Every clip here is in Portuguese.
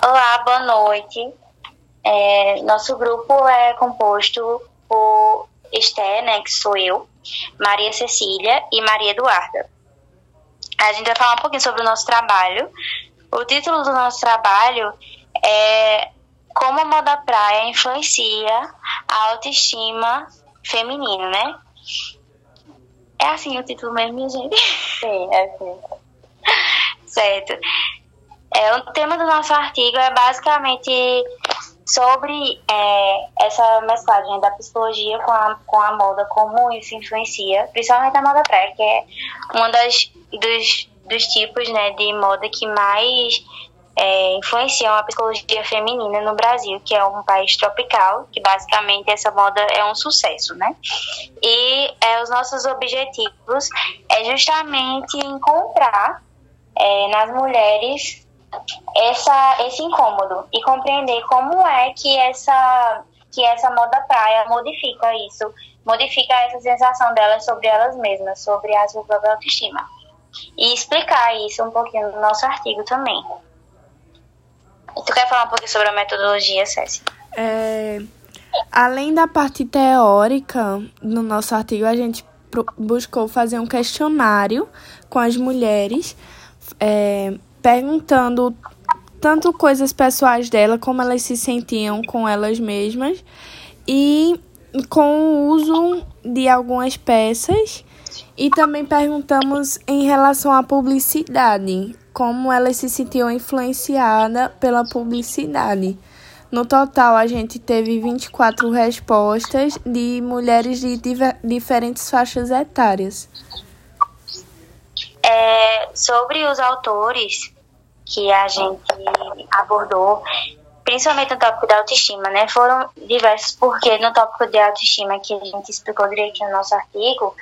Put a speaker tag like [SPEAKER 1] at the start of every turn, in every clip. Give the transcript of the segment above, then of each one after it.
[SPEAKER 1] Olá, boa noite. É, nosso grupo é composto por Esté, né, que sou eu, Maria Cecília e Maria Eduarda. A gente vai falar um pouquinho sobre o nosso trabalho. O título do nosso trabalho é Como a moda praia influencia a autoestima feminina, né? É assim o título mesmo, minha gente?
[SPEAKER 2] Sim, é assim.
[SPEAKER 1] certo. É, o tema do nosso artigo é basicamente sobre é, essa mesclagem da psicologia com a, com a moda, como isso influencia, principalmente a moda praia, que é uma das dos, dos tipos né, de moda que mais é, influenciam a psicologia feminina no Brasil, que é um país tropical, que basicamente essa moda é um sucesso, né? E é, os nossos objetivos é justamente encontrar é, nas mulheres essa, esse incômodo e compreender como é que essa, que essa moda praia modifica isso, modifica essa sensação delas sobre elas mesmas, sobre a sua própria autoestima. E explicar isso um pouquinho no nosso artigo também. Tu quer falar um pouquinho sobre a metodologia, Cécia?
[SPEAKER 3] É, além da parte teórica, no nosso artigo a gente buscou fazer um questionário com as mulheres, é, perguntando tanto coisas pessoais dela, como elas se sentiam com elas mesmas, e com o uso de algumas peças. E também perguntamos em relação à publicidade, como elas se sentiam influenciadas pela publicidade. No total, a gente teve 24 respostas de mulheres de diferentes faixas etárias.
[SPEAKER 1] É, sobre os autores que a gente abordou, principalmente no tópico da autoestima, né? Foram diversos, porque no tópico de autoestima, que a gente explicou direitinho no nosso artigo,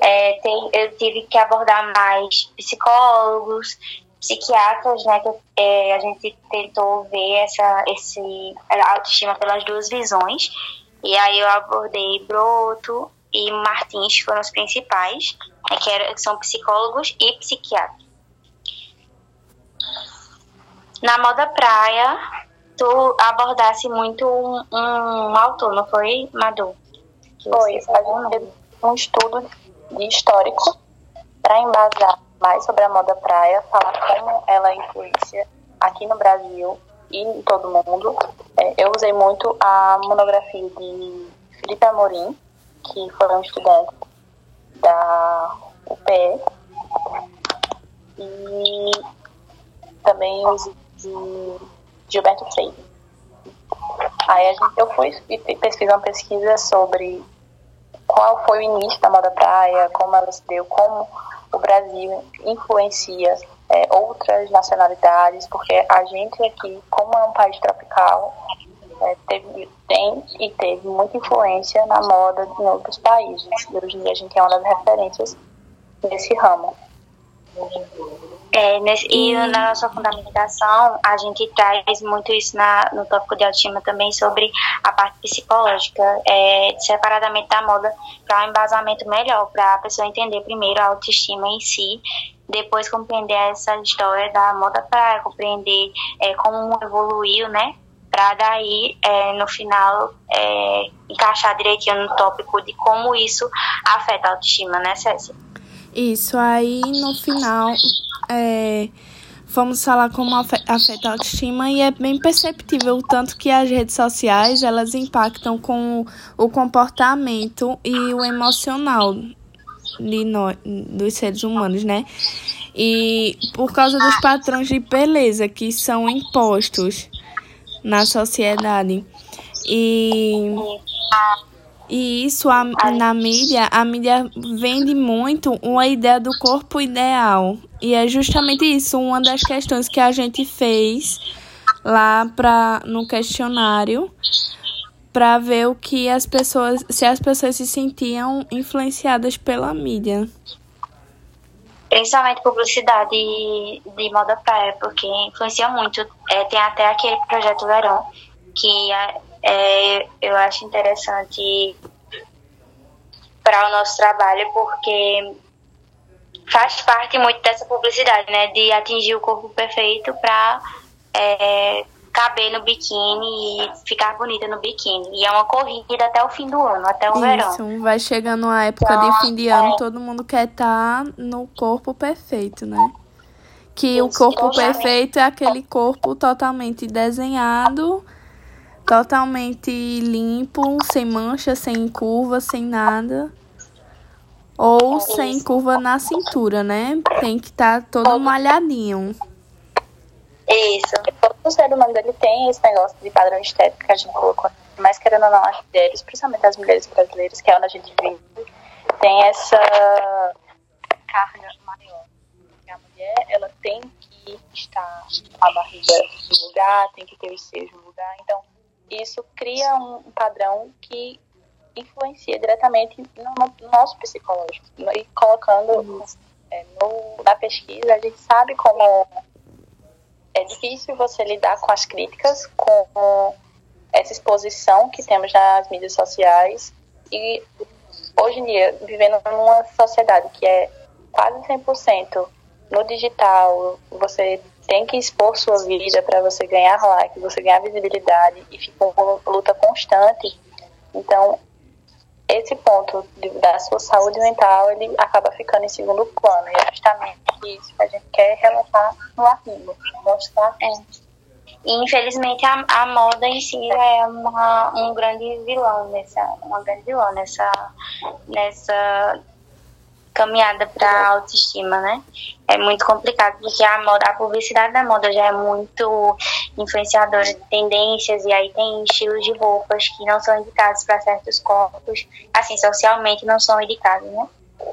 [SPEAKER 1] é, tem, eu tive que abordar mais psicólogos, psiquiatras, né? Que é, a gente tentou ver essa esse, autoestima pelas duas visões. E aí eu abordei Broto e Martins, que foram os principais, que, era, que são psicólogos e psiquiatras. Na moda praia, tu abordasse muito um, um autor, não foi, Madu?
[SPEAKER 2] Foi, a gente fez um estudo histórico para embasar mais sobre a moda praia, falar como ela influencia aqui no Brasil e em todo mundo. É, eu usei muito a monografia de Felipe Amorim, que foi um estudante da UPE, e também usei de Gilberto Freire. Aí a gente, eu fui e fiz uma pesquisa sobre qual foi o início da moda praia, como ela se deu, como o Brasil influencia é, outras nacionalidades, porque a gente aqui, como é um país tropical, é, teve, tem e teve muita influência na moda em outros países. E hoje em dia a gente é uma das referências nesse ramo.
[SPEAKER 1] É, nesse, e na nossa fundamentação, a gente traz muito isso na, no tópico de autoestima também sobre a parte psicológica, é, separadamente da moda, para um embasamento melhor, para a pessoa entender primeiro a autoestima em si, depois compreender essa história da moda para compreender é, como evoluiu, né? Para daí, é, no final, é, encaixar direitinho no tópico de como isso afeta a autoestima, né, Cécia?
[SPEAKER 3] Isso, aí no final é, vamos falar como afeta a autoestima e é bem perceptível o tanto que as redes sociais elas impactam com o comportamento e o emocional de nós, dos seres humanos, né? E por causa dos padrões de beleza que são impostos na sociedade. E e isso a, na mídia, a mídia vende muito uma ideia do corpo ideal. E é justamente isso, uma das questões que a gente fez lá pra, no questionário para ver o que as pessoas, se as pessoas se sentiam influenciadas pela mídia.
[SPEAKER 1] Principalmente publicidade de moda praia, porque influencia muito. É, tem até aquele projeto Verão, que é, é, eu acho interessante para o nosso trabalho, porque faz parte muito dessa publicidade, né? De atingir o corpo perfeito para é, caber no biquíni e ficar bonita no biquíni. E é uma corrida até o fim do ano, até o Isso, verão.
[SPEAKER 3] Isso, vai chegando a época então, de fim de ano, é... todo mundo quer estar tá no corpo perfeito, né? Que Isso, o corpo perfeito é aquele corpo totalmente desenhado, totalmente limpo, sem mancha, sem curva, sem nada. Ou sem curva na cintura, né? Tem que estar tá todo malhadinho.
[SPEAKER 2] Isso. Todo ser humano ele tem esse negócio de padrão estético que a gente colocou. Mas querendo ou não, as mulheres, principalmente as mulheres brasileiras, que é onde a gente vive, tem essa carga maior. A mulher, ela tem que estar a barriga no lugar, tem que ter o seio no lugar. Então, isso cria um padrão que influencia diretamente no, no nosso psicológico. E colocando é, no, na pesquisa, a gente sabe como é difícil você lidar com as críticas, com essa exposição que temos nas mídias sociais e hoje em dia, vivendo numa sociedade que é quase 100% no digital, você tem que expor sua vida para você ganhar like, você ganhar visibilidade e fica uma luta constante. Então, esse ponto de, da sua saúde mental ele acaba ficando em segundo plano. E é justamente isso que a gente quer relatar no artigo, mostrar.
[SPEAKER 1] É. E, infelizmente a, a moda em si é uma, um grande vilão nessa, uma grande vilã nessa, nessa caminhada para autoestima, né? É muito complicado porque a moda, a publicidade da moda já é muito influenciadora de tendências e aí tem estilos de roupas que não são indicados para certos corpos, assim, socialmente não são indicados, né?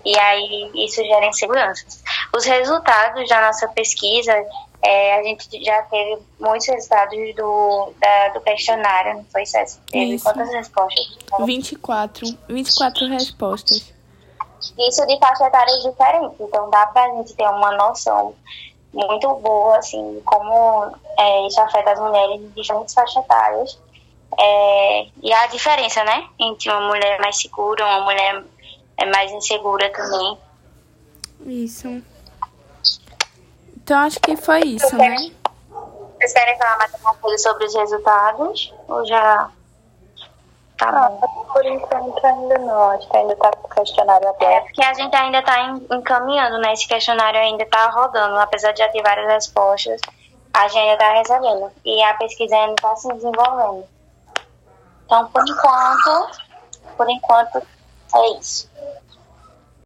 [SPEAKER 1] E aí isso gera inseguranças. Os resultados da nossa pesquisa, é, a gente já teve muitos resultados do, da, do questionário, não foi, César? Teve
[SPEAKER 3] isso.
[SPEAKER 1] quantas respostas?
[SPEAKER 3] 24. 24 respostas
[SPEAKER 1] isso de faixa etária diferente. Então dá pra gente ter uma noção muito boa, assim, como é, isso afeta as mulheres de diferentes faixas etárias. É, e a diferença, né? Entre uma mulher mais segura, uma mulher é mais insegura também.
[SPEAKER 3] Isso. Então acho que foi isso, né?
[SPEAKER 1] Vocês querem falar mais alguma coisa sobre os resultados? Ou já
[SPEAKER 2] Tá ah, bom. Por enquanto ainda não, acho que ainda está com o questionário aberto.
[SPEAKER 1] É, porque a gente ainda está encaminhando, né? Esse questionário ainda está rodando, apesar de já ter várias respostas, a gente ainda está recebendo. E a pesquisa ainda está se desenvolvendo. Então, por enquanto, por enquanto, é isso.